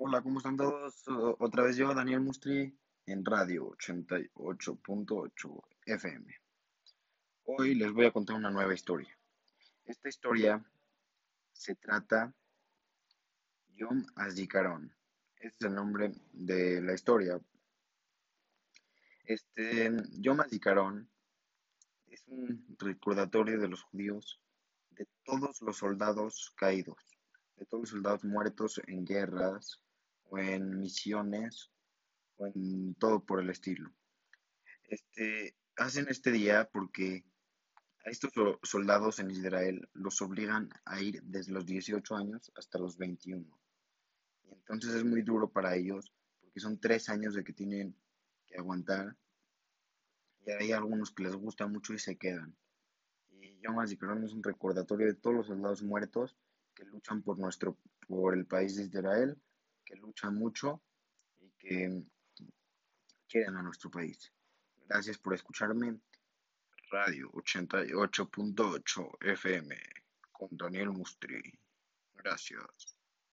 Hola, ¿cómo están todos? Otra vez yo, Daniel Mustri, en Radio 88.8 FM. Hoy les voy a contar una nueva historia. Esta historia se trata Yom Azikaron. Ese es el nombre de la historia. Este Yom Azikaron es un recordatorio de los judíos de todos los soldados caídos, de todos los soldados muertos en guerras o en misiones o en todo por el estilo. Este, hacen este día porque a estos so- soldados en Israel los obligan a ir desde los 18 años hasta los 21. Y entonces es muy duro para ellos porque son tres años de que tienen que aguantar y hay algunos que les gusta mucho y se quedan. Y Yom HaZikaron es un recordatorio de todos los soldados muertos que luchan por nuestro, por el país de Israel, que luchan mucho y que quieren a nuestro país. Gracias por escucharme. Radio 88.8 FM con Daniel Mustri. Gracias.